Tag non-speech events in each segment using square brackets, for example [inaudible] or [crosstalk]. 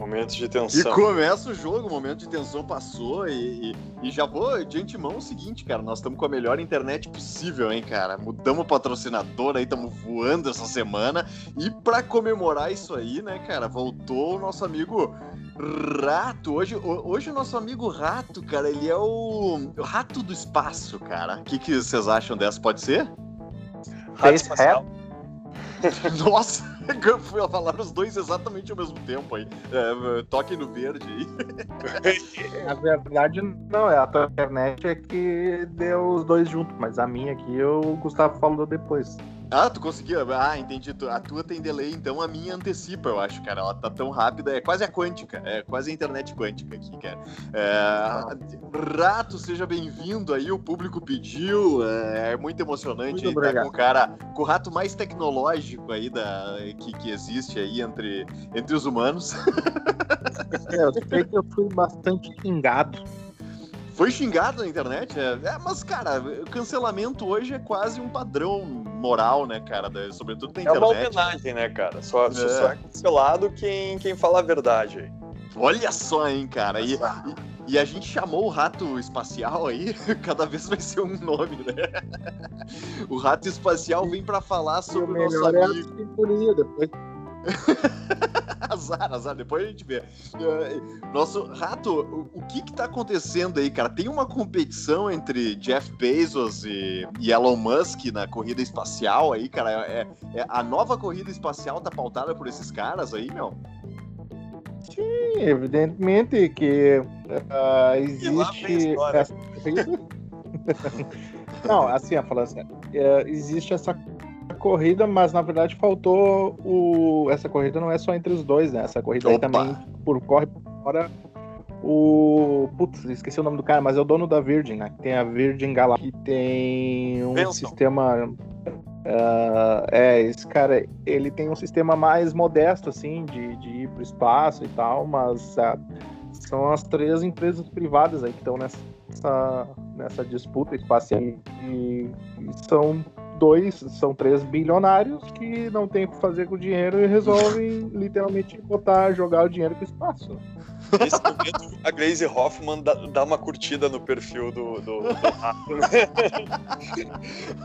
Momento de tensão. E começa o jogo, o momento de tensão passou e, e, e, já vou de antemão o seguinte, cara, nós estamos com a melhor internet possível, hein, cara? Mudamos o patrocinador aí, estamos voando essa semana e para comemorar isso aí, né, cara, voltou o nosso amigo Rato. Hoje, hoje o nosso amigo Rato, cara, ele é o, o rato do espaço, cara. O que, que vocês acham dessa? Pode ser? Rato [laughs] espacial. Nossa! [laughs] Eu fui falar os dois exatamente ao mesmo tempo aí. É, toquem no verde aí. [laughs] Na verdade, não, é a tua internet é que deu os dois juntos, mas a minha aqui o Gustavo falou depois. Ah, tu conseguiu? Ah, entendi. A tua tem delay, então a minha antecipa, eu acho, cara. Ela tá tão rápida, é quase a quântica, é quase a internet quântica aqui, cara. É... Rato, seja bem-vindo aí, o público pediu, é, é muito emocionante muito aí, tá com o cara, com o rato mais tecnológico aí da, que, que existe aí entre, entre os humanos. É, eu sei que eu fui bastante xingado foi xingado na internet, é, é, mas, cara, cancelamento hoje é quase um padrão moral, né, cara? Da, sobretudo na internet. É uma homenagem, né, cara? Só é, só é cancelado quem, quem fala a verdade aí. Olha só, hein, cara. E, e, e, a gente chamou o rato espacial aí, [laughs] cada vez vai ser um nome, né? [laughs] O rato espacial vem para falar sobre o, nosso é amigo. depois [laughs] azar, azar, depois a gente vê. Nosso rato, o, que que tá acontecendo aí, cara? Tem uma competição entre Jeff Bezos e, e Elon Musk na corrida espacial aí, cara? É, é, a nova corrida espacial tá pautada por esses caras aí, meu? Sim, evidentemente que uh, [laughs] existe essa Não, assim, falando assim, uh, existe essa corrida, mas na verdade faltou o. Essa corrida não é só entre os dois, né? Essa corrida aí também por corre fora o. Putz, esqueci o nome do cara, mas é o dono da Virgin, né? Tem a Virgin Galactic, que tem um Benson. sistema. Uh, é, esse cara, ele tem um sistema mais modesto, assim, de, de ir pro espaço e tal, mas uh, são as três empresas privadas aí que estão nessa, nessa disputa espacial e, e são dois, são três bilionários que não tem o que fazer com o dinheiro e resolvem literalmente botar, jogar o dinheiro pro espaço. Nesse momento, a Glaze Hoffman dá, dá, uma curtida no perfil do, do, do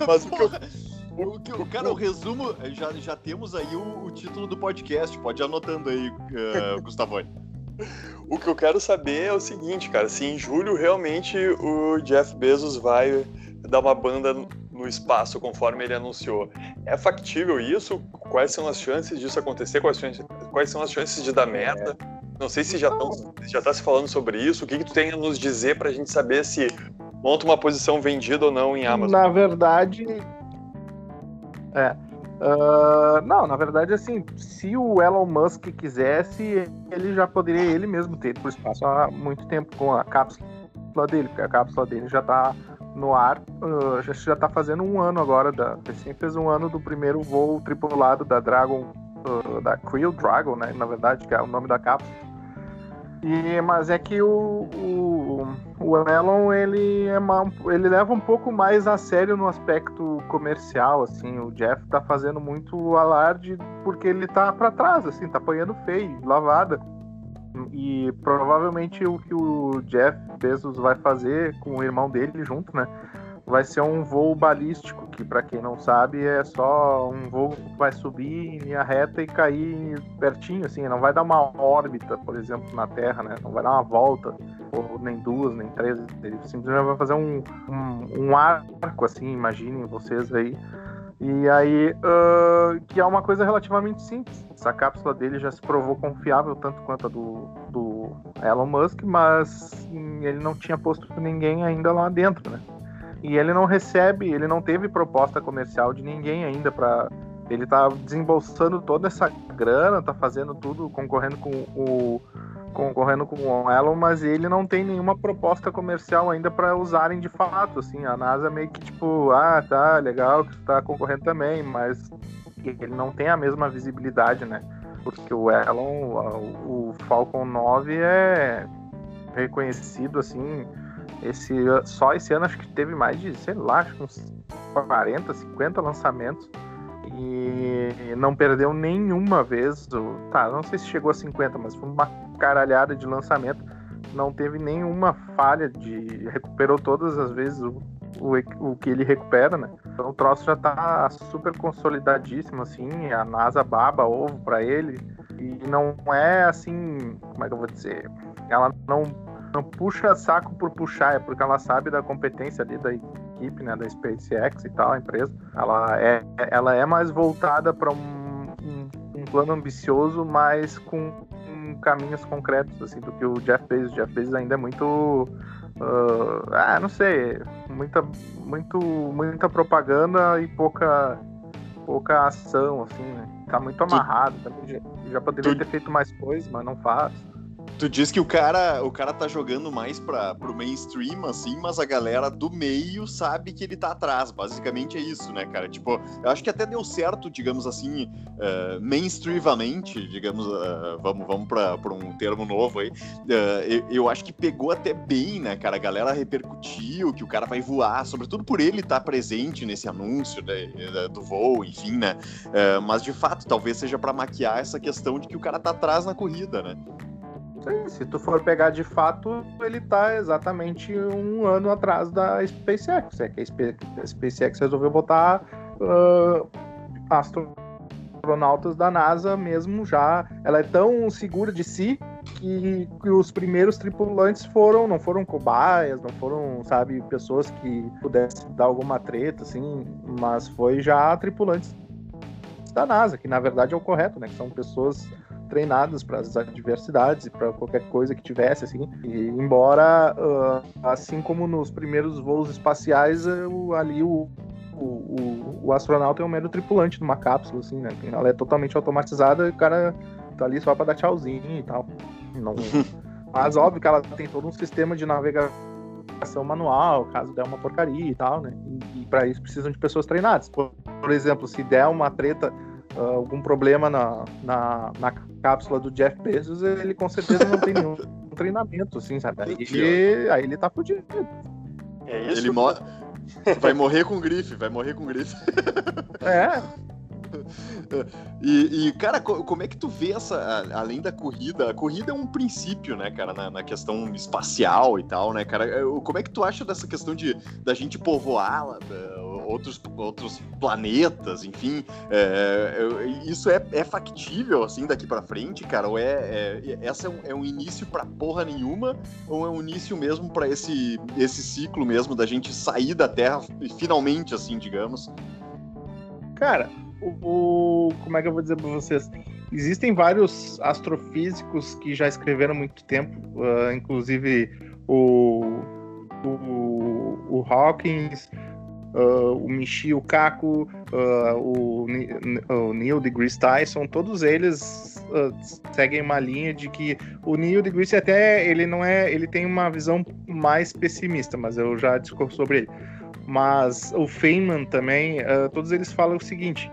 Mas o que eu. O, que, o, cara, o resumo, já, já temos aí o, o título do podcast, pode ir anotando aí, uh, Gustavone. O que eu quero saber é o seguinte, cara, se em julho realmente o Jeff Bezos vai dar uma banda no espaço, conforme ele anunciou. É factível isso? Quais são as chances disso acontecer? Quais, quais são as chances de dar merda? Não sei se já, tão, já tá se falando sobre isso. O que, que tu tem a nos dizer para a gente saber se monta uma posição vendida ou não em Amazon? Na verdade. É. Uh, não, na verdade, assim, se o Elon Musk quisesse, ele já poderia ele mesmo ter ido para o espaço há muito tempo com a cápsula dele, porque a cápsula dele já está no ar. Uh, já está fazendo um ano agora. Da, recém fez um ano do primeiro voo tripulado da Dragon, uh, da Crew Dragon, né? Na verdade, que é o nome da cápsula. E, mas é que o, o, o Elon ele, é uma, ele leva um pouco mais a sério no aspecto comercial, assim. O Jeff tá fazendo muito alarde porque ele tá para trás, assim, tá apanhando feio, lavada. E provavelmente o que o Jeff Bezos vai fazer com o irmão dele junto, né? Vai ser um voo balístico, que para quem não sabe é só um voo que vai subir em linha reta e cair pertinho, assim, não vai dar uma órbita, por exemplo, na Terra, né? Não vai dar uma volta, ou nem duas, nem três, ele simplesmente vai fazer um, um, um arco, assim, imaginem vocês aí, e aí, uh, que é uma coisa relativamente simples. Essa cápsula dele já se provou confiável, tanto quanto a do, do Elon Musk, mas ele não tinha posto ninguém ainda lá dentro, né? E ele não recebe, ele não teve proposta comercial de ninguém ainda para ele tá desembolsando toda essa grana, tá fazendo tudo, concorrendo com o concorrendo com o Elon, mas ele não tem nenhuma proposta comercial ainda para usarem de fato, assim, a NASA meio que tipo, ah, tá, legal que tá concorrendo também, mas ele não tem a mesma visibilidade, né? Porque o Elon, o Falcon 9 é reconhecido assim, esse só esse ano acho que teve mais de, sei lá, acho que uns 40, 50 lançamentos e não perdeu nenhuma vez. Tá, não sei se chegou a 50, mas foi uma caralhada de lançamento. Não teve nenhuma falha de. Recuperou todas as vezes o, o, o que ele recupera, né? Então o troço já tá super consolidadíssimo, assim. A NASA baba ovo para ele. E não é assim. Como é que eu vou dizer? Ela não, não puxa saco por puxar, é porque ela sabe da competência ali da equipe, né? Da SpaceX e tal, a empresa. Ela é, ela é mais voltada para um, um, um plano ambicioso, mas com caminhos concretos assim do que o Jeff Bezos. O Jeff Bezos ainda é muito Uh, ah, não sei, muita, muito, muita propaganda e pouca, pouca ação, assim, né? Tá muito amarrado, também já, já poderia ter feito mais coisas, mas não faz. Tu diz que o cara, o cara tá jogando mais para pro mainstream, assim, mas a galera do meio sabe que ele tá atrás. Basicamente é isso, né, cara? Tipo, eu acho que até deu certo, digamos assim, uh, mainstreamamente, digamos, uh, vamos, vamos pra, pra um termo novo aí. Uh, eu, eu, acho que pegou até bem, né, cara? A galera repercutiu que o cara vai voar, sobretudo por ele estar tá presente nesse anúncio né, do voo, enfim, né? mas de fato, talvez seja para maquiar essa questão de que o cara tá atrás na corrida, né? Se tu for pegar de fato, ele está exatamente um ano atrás da SpaceX. É que a SpaceX resolveu botar uh, astronautas da NASA mesmo já. Ela é tão segura de si que, que, os primeiros tripulantes foram, não foram cobaias, não foram, sabe, pessoas que pudessem dar alguma treta, assim, mas foi já tripulantes da NASA, que na verdade é o correto, né? Que são pessoas treinadas para as adversidades e para qualquer coisa que tivesse, assim. E, embora, uh, assim como nos primeiros voos espaciais, uh, ali o, o, o, astronauta é um mero tripulante de uma cápsula, assim, né? Ela é totalmente automatizada e o cara tá ali só para dar tchauzinho e tal. Não... [laughs] Mas óbvio que ela tem todo um sistema de navegação manual, caso der uma porcaria e tal, né? E, e para isso precisam de pessoas treinadas. Por, por exemplo, se der uma treta uh, algum problema na, na, na, cápsula do Jeff Bezos, ele com certeza não tem nenhum [laughs] treinamento, assim, sabe? Aí, ele, aí ele tá fudido. É isso. Ele mo [laughs] vai morrer com grife, vai morrer com grife. É. E, e, cara, como é que tu vê essa, além da corrida, a corrida é um princípio, né, cara, na, na, questão espacial e tal, né, cara? Como é que tu acha dessa questão de da gente povoar outros, outros planetas, enfim? É, é, isso é, é factível, assim, daqui para frente, cara? Ou é, é essa é um, é um início para porra nenhuma? Ou é um início mesmo para esse, esse ciclo mesmo da gente sair da Terra finalmente, assim, digamos? Cara, o, como é que eu vou dizer para vocês? Existem vários astrofísicos que já escreveram muito tempo, uh, inclusive o, o, o Hawkins, uh, o Michio Kaku, uh, o, o, Neil deGrasse Tyson, todos eles seguem uma linha de que o Neil deGrasse até ele não é, ele tem uma visão mais pessimista, mas eu já discorro sobre ele. Mas o Feynman também, todos eles falam o seguinte: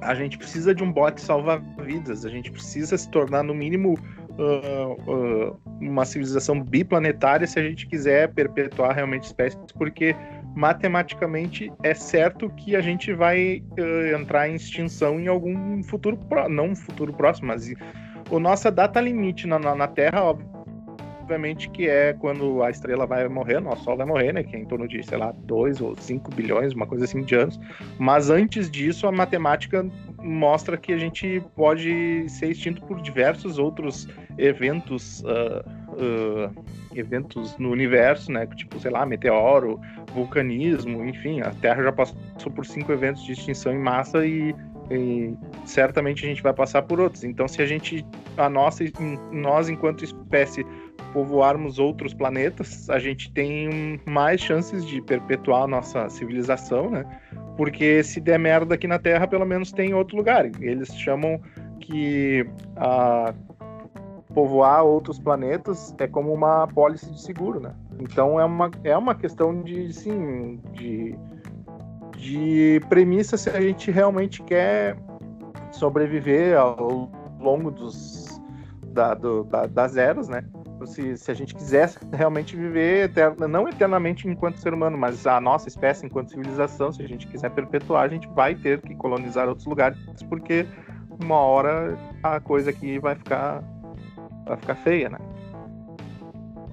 a gente precisa de um bote salva-vidas, a gente precisa se tornar, no mínimo, uh, uh, uma civilização biplanetária se a gente quiser perpetuar realmente espécies, porque matematicamente é certo que a gente vai uh, entrar em extinção em algum futuro, pro... não futuro próximo, mas o nossa data limite na, na, Terra, obviamente que é quando a estrela vai morrer, nosso Sol vai morrer, né? Que é em torno de, sei lá, 2 ou 5 bilhões, uma coisa assim de anos. Mas antes disso, a matemática mostra que a gente pode ser extinto por diversos outros eventos, uh, uh, eventos no universo, né? Tipo, sei lá, meteoro, vulcanismo, enfim, a Terra já passou por cinco eventos de extinção em massa e, e certamente a gente vai passar por outros. Então, se a gente, a nossa, nós enquanto espécie povoarmos outros planetas, a gente tem mais chances de perpetuar a nossa civilização, né? Porque se der merda aqui na Terra, pelo menos tem outro lugar. Eles chamam que a povoar outros planetas é como uma pólice de seguro, né? Então é uma, é uma questão de, sim, de, de premissa se a gente realmente quer sobreviver ao longo dos, da, do, da, das eras, né? Se, se a gente quisesse realmente viver não eternamente enquanto ser humano, mas a nossa espécie enquanto civilização, se a gente quiser perpetuar, a gente vai ter que colonizar outros lugares, porque uma hora a coisa aqui vai ficar vai ficar feia, né?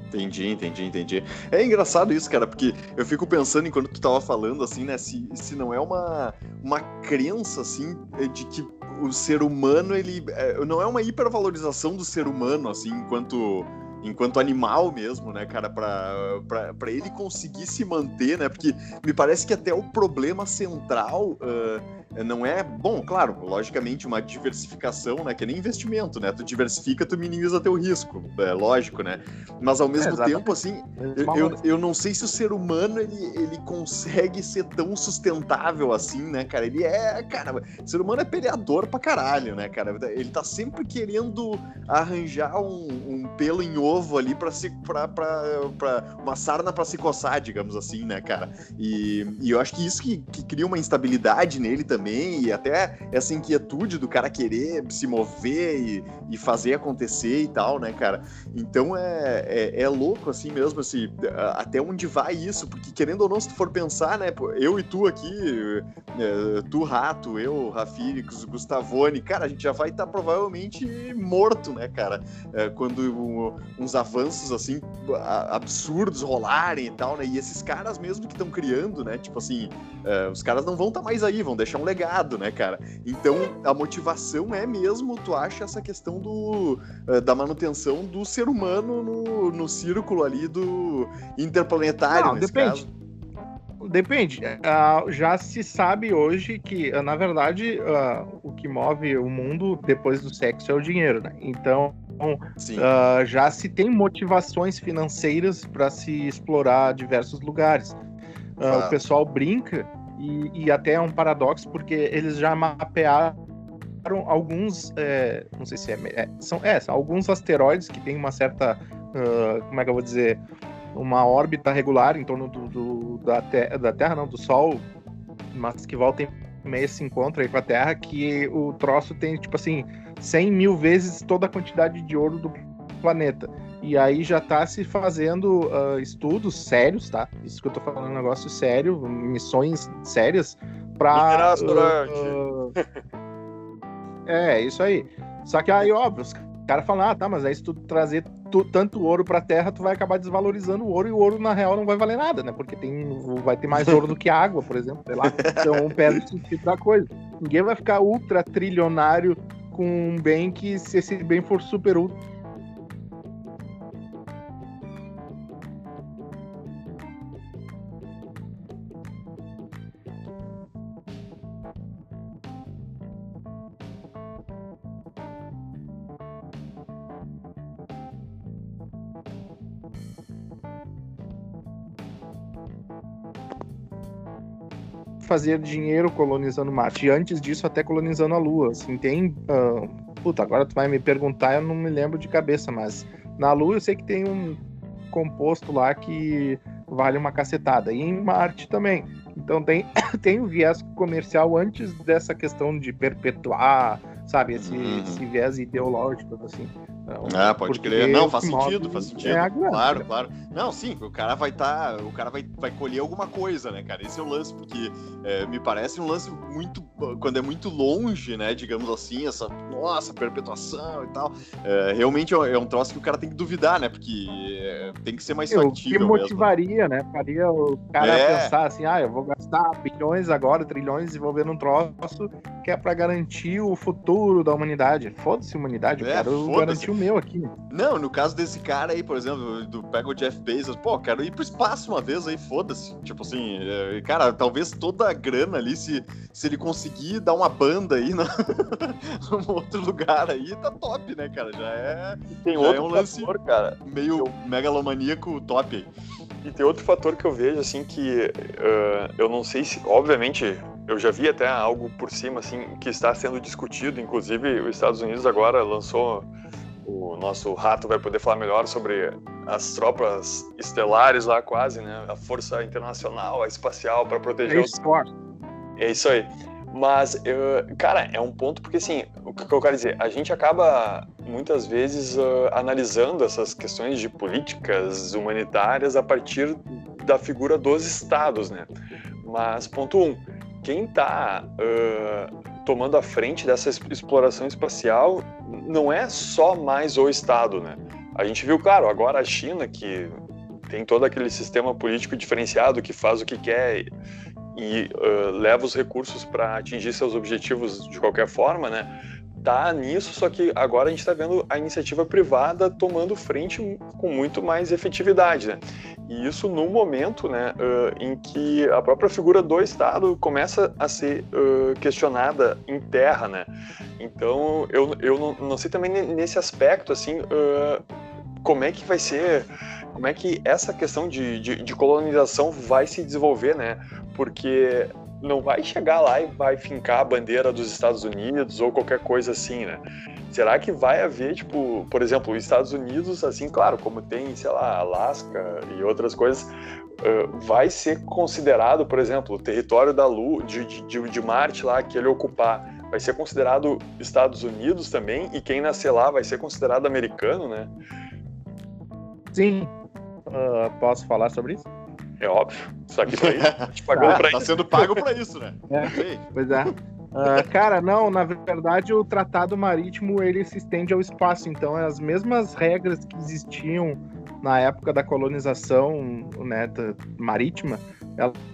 Entendi, entendi, entendi. É engraçado isso, cara, porque eu fico pensando enquanto tu tava falando, assim, né, se, se não é uma, uma crença, assim, de que o ser humano, ele é, não é uma hipervalorização do ser humano, assim, enquanto enquanto animal mesmo, né, cara, para ele conseguir se manter, né, porque me parece que até o problema central uh, não é, bom, claro, logicamente uma diversificação, né, que é nem investimento, né, tu diversifica, tu minimiza teu risco, é lógico, né, mas ao mesmo é, tempo, assim, eu, eu, eu, não sei se o ser humano, ele, ele consegue ser tão sustentável assim, né, cara, ele é, cara, o ser humano é peleador pra caralho, né, cara, ele tá sempre querendo arranjar um, um pelo em ovo ali pra, se, pra uma sarna pra se coçar, digamos assim, né, cara, e, e eu acho que isso que, que cria uma instabilidade nele também, e até essa inquietude do cara querer se mover e, e fazer acontecer e tal, né, cara? Então é, é, é, louco assim mesmo, assim, até onde vai isso, porque querendo ou não, se tu for pensar, né, eu e tu aqui, é, tu Rato, eu, Rafíricos, Gustavone, cara, a gente já vai estar tá provavelmente morto, né, cara? É, quando uns avanços assim absurdos rolarem e tal, né? E esses caras mesmo que estão criando, né? Tipo assim, é, os caras não vão estar tá mais aí, vão deixar um legado, né, cara? Então a motivação é mesmo, tu acha essa questão do, uh, da manutenção do ser humano no, no círculo ali do interplanetário, Não, depende. Caso. Depende. Uh, já se sabe hoje que, uh, na verdade, uh, o que move o mundo depois do sexo é o dinheiro, né? Então, já se tem motivações financeiras para se explorar diversos lugares. O pessoal brinca e, e até é um paradoxo, porque eles já mapearam alguns, é, não sei se é, é, são, é, são alguns asteroides que tem uma certa, como é que eu vou dizer, uma órbita regular em torno do, do da, te da Terra, não, do Sol, mas que volta em meia se encontra aí com a Terra, que o troço tem, tipo assim, 100 mil vezes toda a quantidade de ouro do planeta. E aí já está se fazendo uh, estudos sérios, tá? Isso que eu tô falando é um negócio sério, missões sérias para uh, uh, É, isso aí. Só que aí, óbvio, os caras falam, ah, tá, mas aí se tu trazer tanto ouro pra terra, tu vai acabar desvalorizando o ouro, e o ouro, na real, não vai valer nada, né? Porque tem, vai ter mais ouro do que água, por exemplo, sei lá. Então perde o sentido da coisa. Ninguém vai ficar ultra trilionário com um bem que, se esse bem for super ultra fazer dinheiro colonizando Marte. E antes disso, até colonizando a Lua. Assim, tem. Uh, puta, agora tu vai me perguntar, eu não me lembro de cabeça, mas na Lua eu sei que tem um composto lá que vale uma cacetada. E em Marte também. Então tem, [coughs] tem o viés comercial antes dessa questão de perpetuar, sabe, esse, uhum. esse viés ideológico, assim. Então, ah, pode crer. Não, faz sentido, faz sentido. É claro, claro. Não, sim, o cara vai estar. Tá, o cara vai, vai colher alguma coisa, né, cara? Esse é o lance, porque é, me parece um lance muito. Quando é muito longe, né? Digamos assim, essa nossa, perpetuação e tal. É, realmente é, é um troço que o cara tem que duvidar, né? Porque é, tem que ser mais factível. O que motivaria, mesmo. né? Faria o cara é. pensar assim, ah, eu vou gastar bilhões agora, trilhões, ver um troço que é para garantir o futuro da humanidade. Foda-se humanidade, eu quero garantir meu aqui. Não, no caso desse cara aí, por exemplo, do pega o Jeff Bezos, pô, quero ir pro espaço uma vez aí, foda-se. Tipo assim, é, cara, talvez toda a grana ali, se, se ele conseguir dar uma banda aí [laughs] na, num outro lugar aí, tá top, né, cara? Já é. Tem outro é um lance fator, cara. Meio eu... megalomaníaco top aí. E tem outro fator que eu vejo, assim, que uh, eu não sei se. Obviamente, eu já vi até algo por cima, assim, que está sendo discutido. Inclusive, os Estados Unidos agora lançou o nosso rato vai poder falar melhor sobre as tropas estelares lá quase, né? A força internacional, a espacial para proteger é os... É isso aí. Mas, uh, cara, é um ponto porque, assim, o que eu quero dizer, a gente acaba muitas vezes uh, analisando essas questões de políticas humanitárias a partir da figura dos estados, né? Mas, ponto um, quem está uh, tomando a frente dessa exploração espacial não é só mais o Estado, né? A gente viu, claro, agora a China, que tem todo aquele sistema político diferenciado que faz o que quer e uh, leva os recursos para atingir seus objetivos de qualquer forma, né? Tá nisso, só que agora a gente está vendo a iniciativa privada tomando frente com muito mais efetividade, né? E isso num momento, né, uh, em que a própria figura do Estado começa a ser uh, questionada em terra, né? Então, eu, eu não, não sei também nesse aspecto, assim, como é que vai ser como é que essa questão de, de, de, colonização vai se desenvolver, né? Porque não vai chegar lá e vai fincar a bandeira dos Estados Unidos ou qualquer coisa assim, né? Será que vai haver, tipo, por exemplo, os Estados Unidos, assim, claro, como tem, sei lá, Alasca e outras coisas, uh, vai ser considerado, por exemplo, o território da Lua, de, de, de Marte lá, que ele ocupar, vai ser considerado Estados Unidos também, e quem nascer lá vai ser considerado americano, né? Sim, Uh, posso falar sobre isso? É óbvio. Só que daí, a gente [laughs] pagou tá, pra tá isso. sendo pago pra isso, né? É, pois é. Uh, cara, não, na verdade o tratado marítimo ele se estende ao espaço, então as mesmas regras que existiam na época da colonização né, marítima,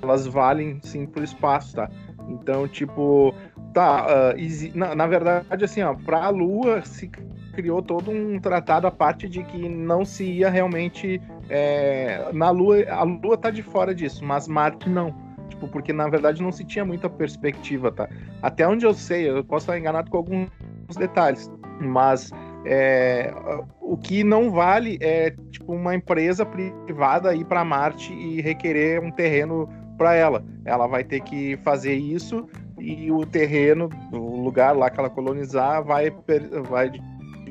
elas valem sim pro espaço, tá? Então, tipo, tá, uh, na, na, verdade, assim, ó, pra Lua se criou todo um tratado a parte de que não se ia realmente é, na Lua, a Lua tá de fora disso, mas Marte não. Tipo, porque na verdade não se tinha muita perspectiva, tá? Até onde eu sei, eu posso estar enganado com alguns detalhes, mas é, o que não vale é tipo uma empresa privada ir para Marte e requerer um terreno para ela. Ela vai ter que fazer isso e o terreno, o lugar lá que ela colonizar, vai, vai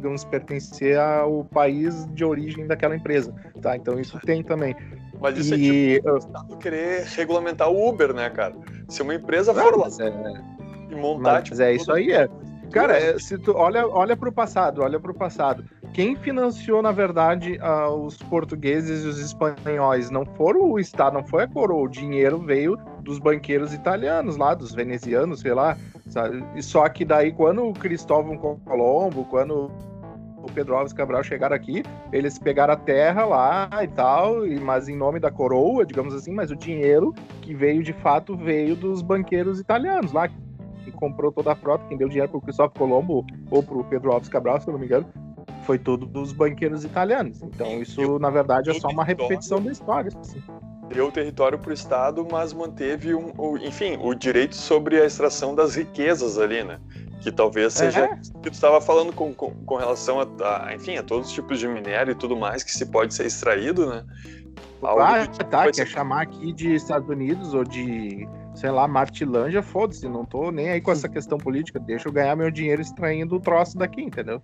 digamos, pertencer ao país de origem daquela empresa, tá? Então isso tem também. Mas isso e... é tipo o Estado querer regulamentar o Uber, né, cara? Se uma empresa for lá é... e montar... Mas tipo, é isso aí, é. Cara, é, se tu olha, olha para o passado, olha para o passado. Quem financiou, na verdade, uh, os portugueses e os espanhóis não foram o Estado, não foi a coroa. O dinheiro veio dos banqueiros italianos lá, dos venezianos, sei lá. Sabe? E só que daí, quando o Cristóvão Colombo, quando o Pedro Alves Cabral chegaram aqui, eles pegaram a terra lá e tal, mas em nome da coroa, digamos assim, mas o dinheiro que veio de fato veio dos banqueiros italianos lá, que comprou toda a frota, quem deu dinheiro para o Cristóvão Colombo ou para o Pedro Alves Cabral, se eu não me engano, foi tudo dos banqueiros italianos. Então isso, na verdade, é só uma repetição da história. Assim. Deu o território para o Estado, mas manteve, um, o, enfim, o direito sobre a extração das riquezas ali, né? Que talvez seja é. que tu estava falando com, com, com relação a, a, enfim, a todos os tipos de minério e tudo mais que se pode ser extraído, né? Algo ah, tipo tá, quer ser... chamar aqui de Estados Unidos ou de, sei lá, Martilândia, foda-se, não tô nem aí com essa questão política, deixa eu ganhar meu dinheiro extraindo o troço daqui, entendeu?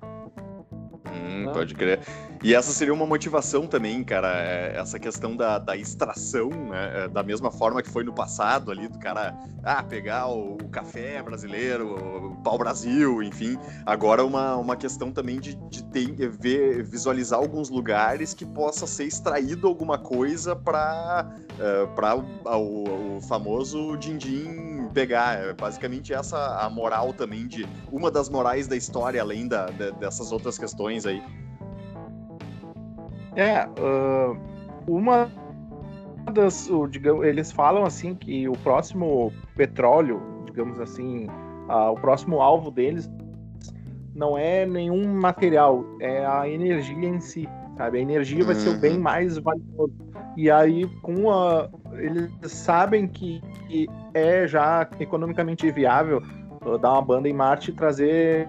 Hum, pode crer. E essa seria uma motivação também, cara, é, essa questão da, da extração, né? É, da mesma forma que foi no passado ali, do cara ah, pegar o, café brasileiro, o pau-brasil, enfim. Agora uma, uma questão também de, de ter, ver, visualizar alguns lugares que possa ser extraído alguma coisa para uh, para o, o, famoso din-din pegar. É basicamente essa a moral também de uma das morais da história, além da, de, dessas outras questões aí. É, uh, uma das. O, digamos, eles falam assim que o próximo petróleo, digamos assim, uh, o próximo alvo deles não é nenhum material, é a energia em si, sabe? A energia vai ser o bem uhum. mais valioso. E aí, com a, eles sabem que, que é já economicamente viável dar uma banda em Marte e trazer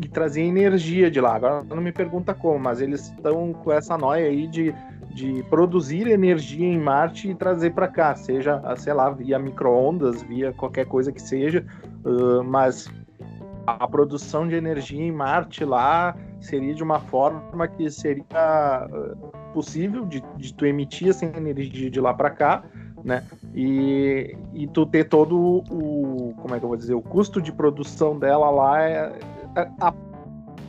e trazer energia de lá. Agora não me pergunta como, mas eles estão com essa noia aí de, de produzir energia em Marte e trazer para cá, seja, sei lá, via microondas, via qualquer coisa que seja, uh, mas a produção de energia em Marte lá seria de uma forma que seria possível de, de tu emitir essa energia de lá para cá né? E, e tu ter todo o, como é que eu vou dizer, o custo de produção dela lá é a,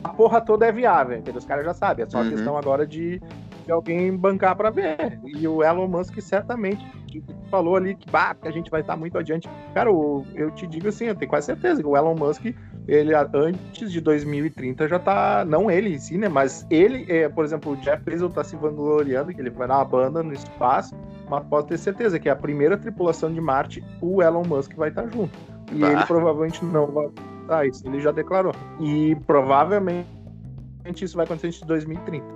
a porra toda é viável, entendeu? Os caras já sabem, é só uhum. questão agora de, de alguém bancar para ver. E o Elon Musk certamente falou ali que, bah, que a gente vai estar muito adiante. Cara, eu, eu te digo assim, eu tenho quase certeza que o Elon Musk, ele antes de 2030 já tá, não ele em si, né, mas ele, é, por exemplo, o Jeff Bezos tá se vangloriando que ele vai dar uma banda no espaço, mas pode ter certeza que a primeira tripulação de Marte, o Elon Musk vai estar junto. E bah. ele provavelmente não vai ah, isso ele já declarou. E provavelmente isso vai acontecer em 2030.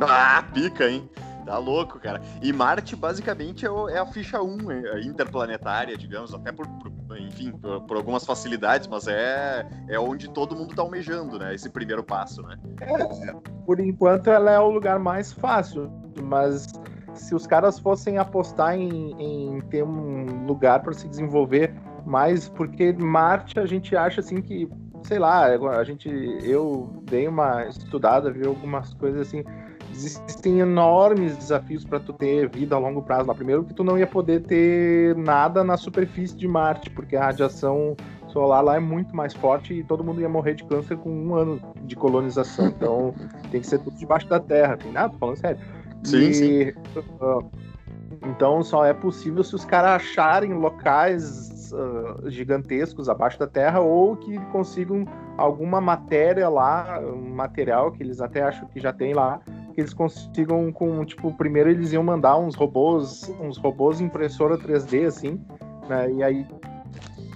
Ah, pica, hein? Tá louco, cara. E Marte, basicamente, é, é a ficha 1 é interplanetária, digamos, até por, por enfim, por, por, algumas facilidades, mas é, é onde todo mundo tá almejando, né? Esse primeiro passo, né? É, por enquanto, ela é o lugar mais fácil, mas se os caras fossem apostar em, em ter um lugar para se desenvolver mais, porque Marte a gente acha assim que, sei lá, a gente, eu dei uma estudada, vi algumas coisas assim, existem enormes desafios para tu ter vida a longo prazo lá. Primeiro que tu não ia poder ter nada na superfície de Marte, porque a radiação solar lá é muito mais forte e todo mundo ia morrer de câncer com um ano de colonização. Então [laughs] tem que ser tudo debaixo da terra. Tem nada, tô falando sério. Sim, e, sim. Uh, então só é possível se os caras acharem locais uh, gigantescos abaixo da terra ou que consigam alguma matéria lá, um material que eles até acham que já tem lá, que eles consigam com, tipo, primeiro eles iam mandar uns robôs, uns robôs impressora 3D, assim, né, e aí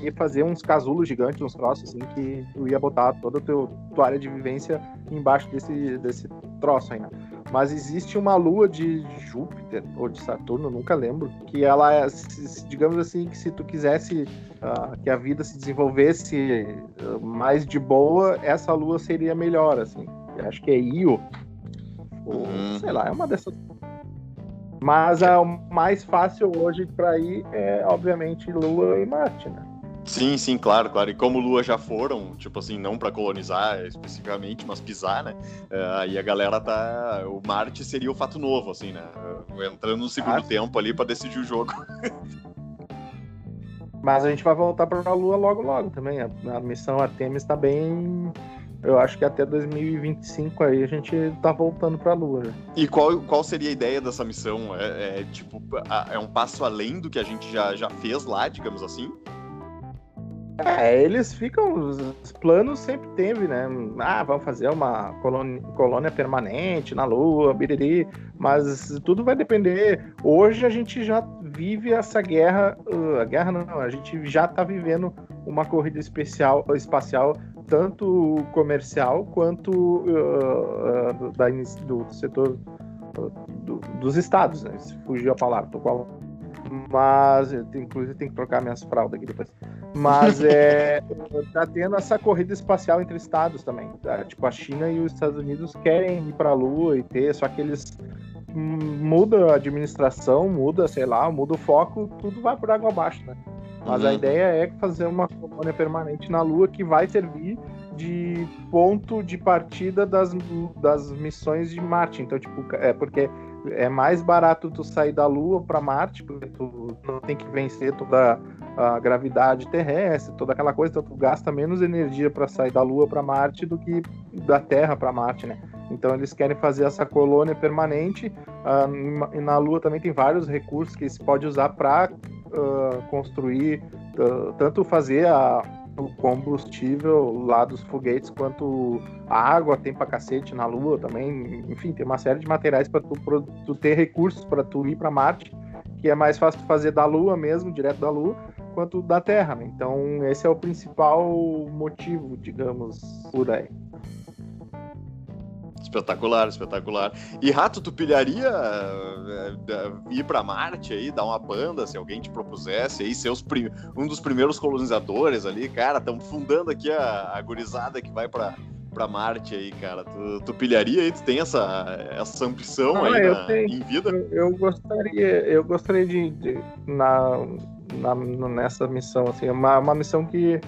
ia fazer uns casulos gigantes, uns troços, assim, que tu ia botar toda a tua, área de vivência embaixo desse, desse troço aí, né. Mas existe uma lua de Júpiter ou de Saturno, nunca lembro, que ela é, digamos assim, que se tu quisesse uh, que a vida se desenvolvesse uh, mais de boa, essa lua seria melhor, assim. Eu acho que é Io, ou, uhum. sei lá, é uma dessas. Mas a mais fácil hoje para ir é, obviamente, Lua e Marte, né? Sim, sim, claro, claro. E como Lua já foram, tipo assim, não para colonizar especificamente, mas pisar, né? Uh, aí a galera tá. O Marte seria o fato novo, assim, né? Entrando no segundo ah, tempo ali para decidir o jogo. [laughs] mas a gente vai voltar para a Lua logo, logo também. A, a missão Artemis está bem eu acho que até 2025 aí a gente tá voltando pra Lua. Né? E qual, qual seria a ideia dessa missão? É, é, tipo, é um passo além do que a gente já, já fez lá, digamos assim? É, eles ficam. Os planos sempre teve, né? Ah, vamos fazer uma colônia, colônia permanente na Lua, biriri. Mas tudo vai depender. Hoje a gente já vive essa guerra. Uh, a guerra não, a gente já tá vivendo uma corrida especial, espacial tanto comercial quanto uh, uh, da, do setor uh, do, dos estados, né? Fugiu a palavra, tô com a... Mas, inclusive, tem que trocar minhas fraldas aqui depois. Mas [laughs] é, tá tendo essa corrida espacial entre estados também. Tá? Tipo, a China e os Estados Unidos querem ir para a Lua e ter, só que eles muda a administração, muda, sei lá, muda o foco, tudo vai por água abaixo, né? Mas uhum. a ideia é fazer uma colônia permanente na Lua que vai servir de ponto de partida das, das missões de Marte. Então, tipo, é porque é mais barato tu sair da Lua para Marte, porque tu não tem que vencer toda a gravidade terrestre, toda aquela coisa, então tu gasta menos energia para sair da Lua para Marte do que da Terra para Marte, né? Então eles querem fazer essa colônia permanente. Uh, e na Lua também tem vários recursos que se pode usar para uh, construir, uh, tanto fazer a, o combustível lá dos foguetes, quanto a água tem pra cacete na Lua também. Enfim, tem uma série de materiais para tu, tu, ter recursos para tu ir para Marte, que é mais fácil fazer da Lua mesmo, direto da Lua, quanto da Terra. Né? Então, esse é o principal motivo, digamos, por aí. Espetacular, espetacular. E Rato, tu pilharia uh, ir para Marte aí, dar uma banda, se alguém te propusesse aí, ser um dos primeiros colonizadores ali, cara, estamos fundando aqui a, a gurizada que vai para para Marte aí, cara. Tu, tu pilharia aí? Tu tem essa, essa ambição ah, aí na, tenho, em vida? Eu, eu, gostaria, eu gostaria de, de na, na, nessa missão, assim, uma, uma missão que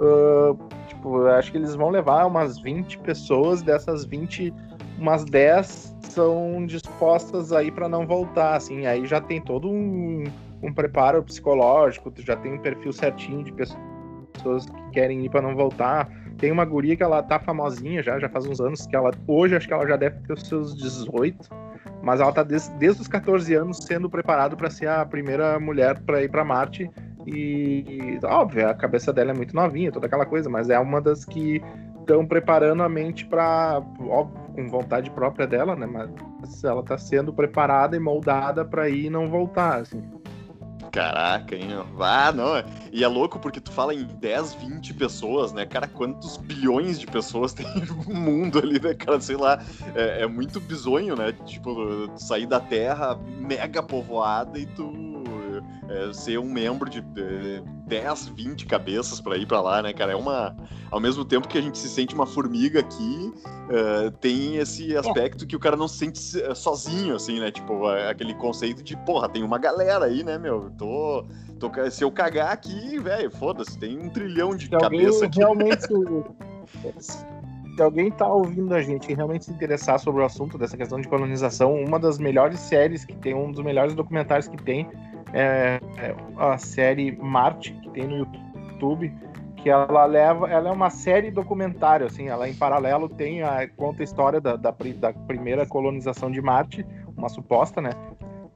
uh, Tipo, acho que eles vão levar umas 20 pessoas, dessas 20, umas 10 são dispostas aí para não voltar, assim. Aí já tem todo um, um preparo psicológico, tu já tem um perfil certinho de pessoas que querem ir para não voltar. Tem uma guria que ela tá famosinha já, já faz uns anos, que ela hoje acho que ela já deve ter os seus 18, mas ela tá desde, desde os 14 anos sendo preparada para ser a primeira mulher para ir para Marte e, óbvio, a cabeça dela é muito novinha, toda aquela coisa, mas é uma das que estão preparando a mente para, com vontade própria dela, né? Mas ela está sendo preparada e moldada para ir e não voltar, assim. Caraca, hein? Ah, não. E é louco porque tu fala em 10, 20 pessoas, né? Cara, quantos bilhões de pessoas [laughs] tem no mundo ali, né, cara? Sei lá. É, é muito bizonho, né? Tipo, sair da Terra mega povoada e tu é, ser um membro de, de 10, 20 cabeças para ir para lá, né, cara? É uma. Ao mesmo tempo que a gente se sente uma formiga aqui, uh, tem esse aspecto que o cara não se sente é, sozinho, assim, né? Tipo, aquele conceito de, porra, tem uma galera aí, né, meu? Tô. tô se eu cagar aqui, velho, foda-se, tem um trilhão de se cabeça aqui. Realmente. [laughs] se alguém tá ouvindo a gente e realmente se interessar sobre o assunto dessa questão de colonização, uma das melhores séries que tem, um dos melhores documentários que tem é, é a série Marte, que tem no YouTube, que ela leva, ela é uma série documentário, assim, ela em paralelo tem a conta a história da, da, da, primeira colonização de Marte, uma suposta, né?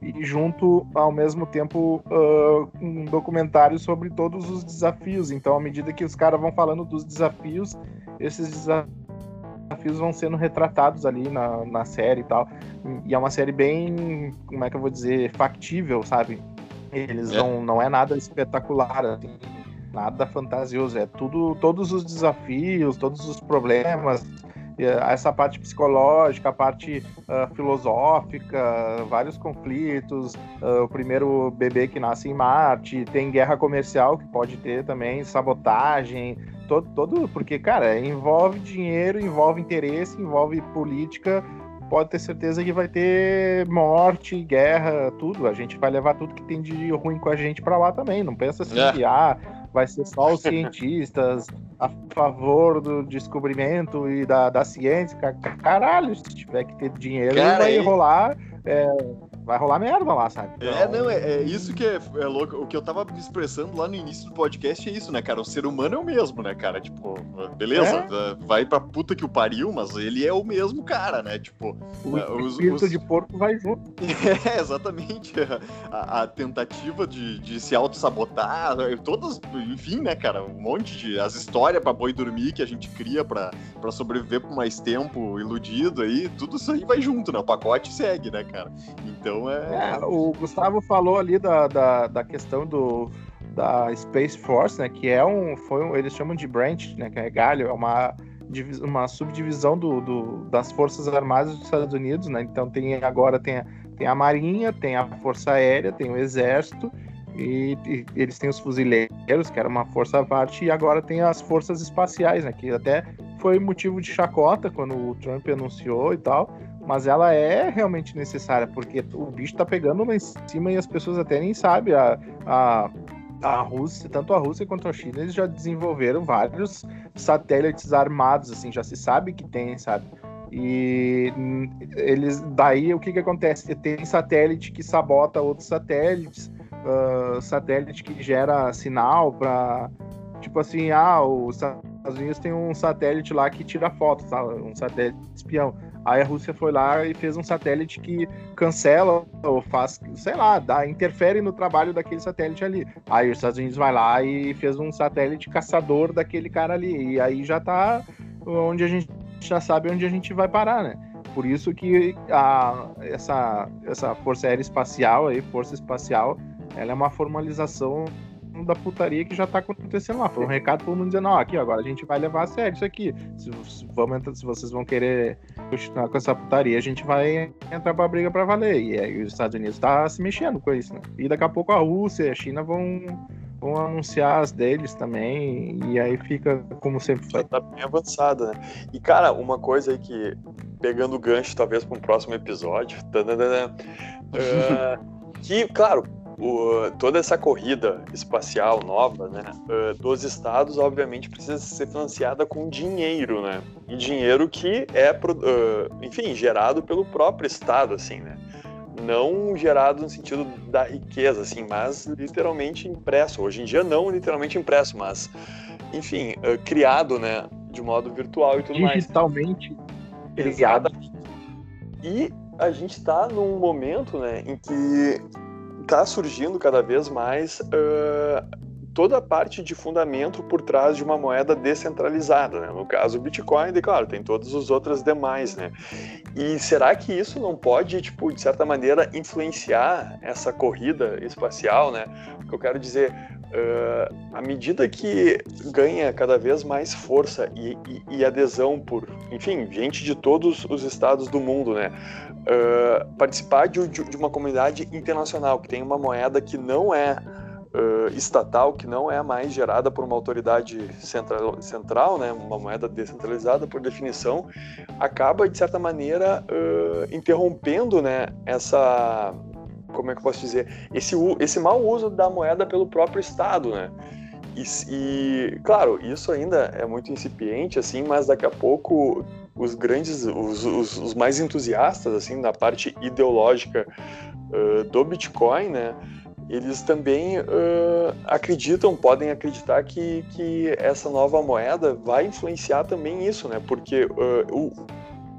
E junto, ao mesmo tempo, uh, um documentário sobre todos os desafios. Então, à medida que os caras vão falando dos desafios, esses desafios vão sendo retratados ali na, na série e tal. E é uma série bem, como é que eu vou dizer, factível, sabe? Eles é. não, não é nada espetacular, assim, nada fantasioso. É tudo, todos os desafios, todos os problemas, essa parte psicológica, a parte uh, filosófica, vários conflitos, uh, o primeiro bebê que nasce em Marte, tem guerra comercial que pode ter também, sabotagem, todo, todo porque, cara, envolve dinheiro, envolve interesse, envolve política, pode ter certeza que vai ter morte, guerra, tudo. A gente vai levar tudo que tem de ruim com a gente para lá também. Não pensa assim é. que ah, vai ser só os [laughs] cientistas a favor do descobrimento e da, da ciência. Caralho, se tiver que ter dinheiro, Cara, vai rolar. É, vai rolar merda lá, sabe? É, então... É, não, é, é, isso que é, é, louco. O que eu tava me expressando lá no início do podcast é isso, né, cara? O ser humano é o mesmo, né, cara? Tipo, beleza, é? vai pra puta que o pariu, mas ele é o mesmo cara, né? Tipo, o é, os, espírito os... de porco vai junto. [laughs] É, exatamente. A, a tentativa de, de se auto-sabotar, todas, enfim, né, cara? Um monte de. As histórias pra boi dormir que a gente cria pra, pra sobreviver por mais tempo iludido aí, tudo isso aí vai junto, né? O pacote segue, né, cara? Então então é... é. o Gustavo falou ali da, da, da, questão do da Space Force, né? Que é um. Foi um, eles chamam de branch, né? Que é galho, é uma, uma subdivisão do, do, das Forças Armadas dos Estados Unidos, né? Então tem agora tem a, tem a Marinha, tem a Força Aérea, tem o Exército. E, e, eles têm os fuzileiros, que era uma força à parte, e agora tem as forças espaciais, né? Que até foi motivo de chacota quando o Trump anunciou e tal mas ela é realmente necessária, porque o bicho tá pegando lá em cima e as pessoas até nem sabem. A, a, a Rússia, tanto a Rússia quanto a China, eles já desenvolveram vários satélites armados, assim, já se sabe que tem, sabe? E eles, daí o que que acontece? Tem satélite que sabota outros satélites, uh, satélite que gera sinal para tipo assim, ah, os Estados Unidos tem um satélite lá que tira fotos, tá? um satélite espião. Aí a Rússia foi lá e fez um satélite que cancela ou faz, sei lá, dá, interfere no trabalho daquele satélite ali. Aí os Estados Unidos vai lá e fez um satélite caçador daquele cara ali. E aí já tá onde a gente já sabe onde a gente vai parar, né? Por isso que a, essa, essa Força Aérea Espacial, aí, Força Espacial, ela é uma formalização da putaria que já tá acontecendo lá. Foi um recado todo mundo dizendo, ó, aqui, agora a gente vai levar a sério isso aqui. Se, se, vamos, se vocês vão querer continuar com essa putaria, a gente vai entrar pra briga pra valer. E aí os Estados Unidos tá se mexendo com isso, né? E daqui a pouco a Rússia e a China vão, vão anunciar as deles também. E aí fica como sempre foi. Já tá bem avançada, né? E, cara, uma coisa aí que, pegando o gancho talvez para um próximo episódio, uh, [laughs] que, claro, o, toda essa corrida espacial nova, né, uh, dos estados, obviamente, precisa ser financiada com dinheiro, né? E dinheiro que é, uh, enfim, gerado pelo próprio estado, assim, né? Não gerado no sentido da riqueza, assim, mas literalmente impresso. Hoje em dia não literalmente impresso, mas, enfim, uh, criado, né, de modo virtual e tudo Digitalmente mais. Digitalmente criado. E a gente está num momento, né, em que está surgindo cada vez mais uh, toda a parte de fundamento por trás de uma moeda descentralizada, né? no caso o Bitcoin, e claro, tem todas as outras demais, né? E será que isso não pode, tipo, de certa maneira, influenciar essa corrida espacial, né? O que eu quero dizer, uh, à medida que ganha cada vez mais força e, e, e adesão por, enfim, gente de todos os estados do mundo, né? Uh, participar de, de uma comunidade internacional que tem uma moeda que não é uh, estatal, que não é mais gerada por uma autoridade central, central, né, uma moeda descentralizada por definição, acaba, de certa maneira, uh, interrompendo né, essa. Como é que eu posso dizer? Esse, esse mau uso da moeda pelo próprio Estado, né? E, e, claro, isso ainda é muito incipiente, assim, mas daqui a pouco os grandes, os, os, os mais entusiastas, assim, na parte ideológica uh, do Bitcoin, né, eles também uh, acreditam, podem acreditar que, que essa nova moeda vai influenciar também isso, né? Porque uh, o,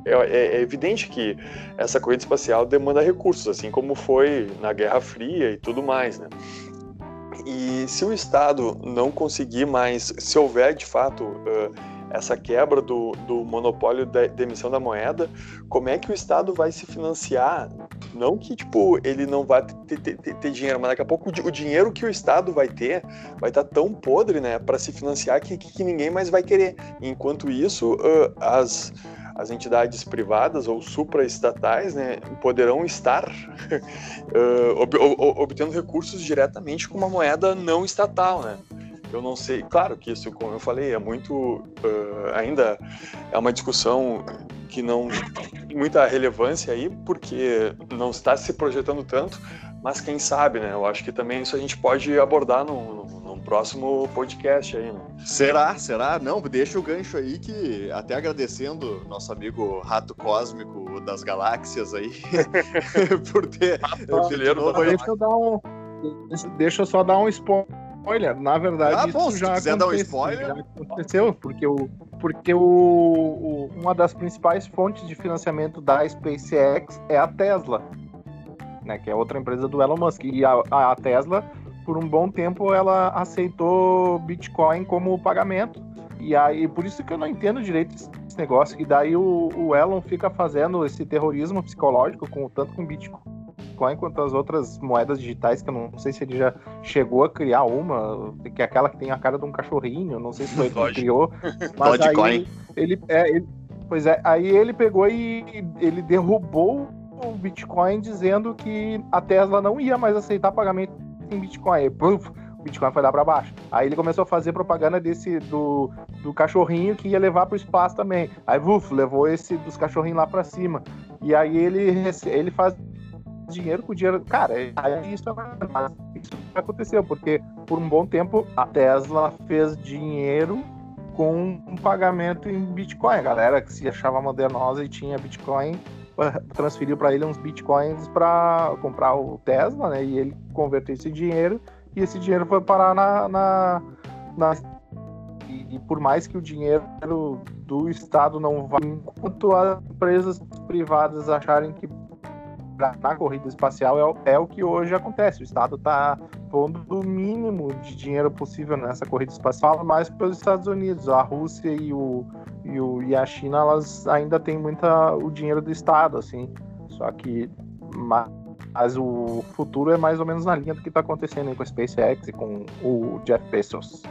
é, é, é, evidente que essa corrida espacial demanda recursos, assim como foi na Guerra Fria e tudo mais, né? E se o Estado não conseguir mais, se houver de fato uh, essa quebra do, do monopólio da, da, emissão da moeda, como é que o Estado vai se financiar? Não que, tipo, ele não vai ter, ter, ter, ter dinheiro, mas daqui a pouco o, dinheiro que o Estado vai ter vai estar tá tão podre, né, para se financiar que, que, ninguém mais vai querer. Enquanto isso, uh, as as entidades privadas ou supraestatais né, poderão estar [laughs] uh, ob obtendo recursos diretamente com uma moeda não estatal, né? Eu não sei, claro que isso, como eu falei, é muito. Uh, ainda é uma discussão que não tem muita relevância aí, porque não está se projetando tanto, mas quem sabe, né? Eu acho que também isso a gente pode abordar num, num próximo podcast aí, né? Será? Será? Não, deixa o gancho aí que, até agradecendo nosso amigo Rato Cósmico das Galáxias aí, [laughs] por ter. Ah, deixa, eu dar um, deixa eu só dar um spoiler spoiler. Na verdade, ah, bom, isso já aconteceu, dar um spoiler. Já aconteceu, porque, o, porque o, o, uma das principais fontes de financiamento da SpaceX é a Tesla, né, que é outra empresa do Elon Musk. E a, a Tesla, por um bom tempo, ela aceitou Bitcoin como pagamento. E aí, por isso que eu não entendo direito esse negócio, e daí o, o Elon fica fazendo esse terrorismo psicológico, com, tanto com Bitcoin Bitcoin quanto as outras moedas digitais, que eu não sei se ele já chegou a criar uma, que é aquela que tem a cara de um cachorrinho, não sei se foi ele que criou. [laughs] Mas aí ele, é, ele, pois é, aí ele pegou e ele derrubou o Bitcoin dizendo que a Tesla não ia mais aceitar pagamento em Bitcoin. Aí, puff, o Bitcoin foi lá para baixo. Aí ele começou a fazer propaganda desse do, do cachorrinho que ia levar para o espaço também. Aí, uf, levou esse dos cachorrinhos lá para cima. E aí ele ele faz dinheiro com dinheiro. Cara, aí isso, isso aconteceu, porque por um bom tempo a Tesla fez dinheiro com um pagamento em Bitcoin. A galera que se achava modernosa e tinha Bitcoin eh, transferiu para ele uns Bitcoins para comprar o Tesla, né? E ele converteu esse dinheiro e esse dinheiro foi parar na, na, na e, e, por mais que o dinheiro do Estado não vá, enquanto as empresas privadas acharem que na corrida espacial é, o, é o que hoje acontece. O Estado está pondo o mínimo de dinheiro possível nessa corrida espacial, mais pelos Estados Unidos. A Rússia e, o, e, o, e a China elas ainda têm muita o dinheiro do Estado, assim. Só que mas o futuro é mais ou menos na linha do que está acontecendo com a SpaceX e com o Jeff Bezos.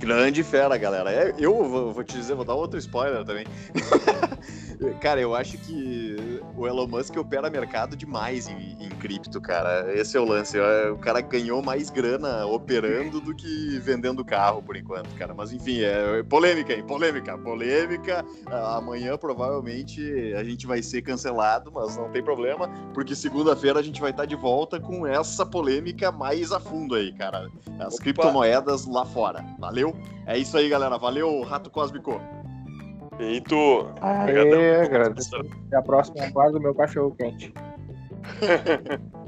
Grande fera, galera. É, eu vou te dizer, vou dar outro spoiler também. [laughs] Cara, eu acho que o Elon Musk opera mercado demais em, em cripto, cara. Esse é o lance. O cara ganhou mais grana operando do que vendendo carro, por enquanto, cara. Mas enfim, é polêmica, hein? Polêmica, polêmica. Amanhã provavelmente a gente vai ser cancelado, mas não tem problema, porque segunda-feira a gente vai estar de volta com essa polêmica mais a fundo aí, cara. As Opa. criptomoedas lá fora. Valeu? É isso aí, galera. Valeu, Rato Cósmico. Feito. Aê, agradeço. Até a próxima. Guarda o meu cachorro quente. [laughs]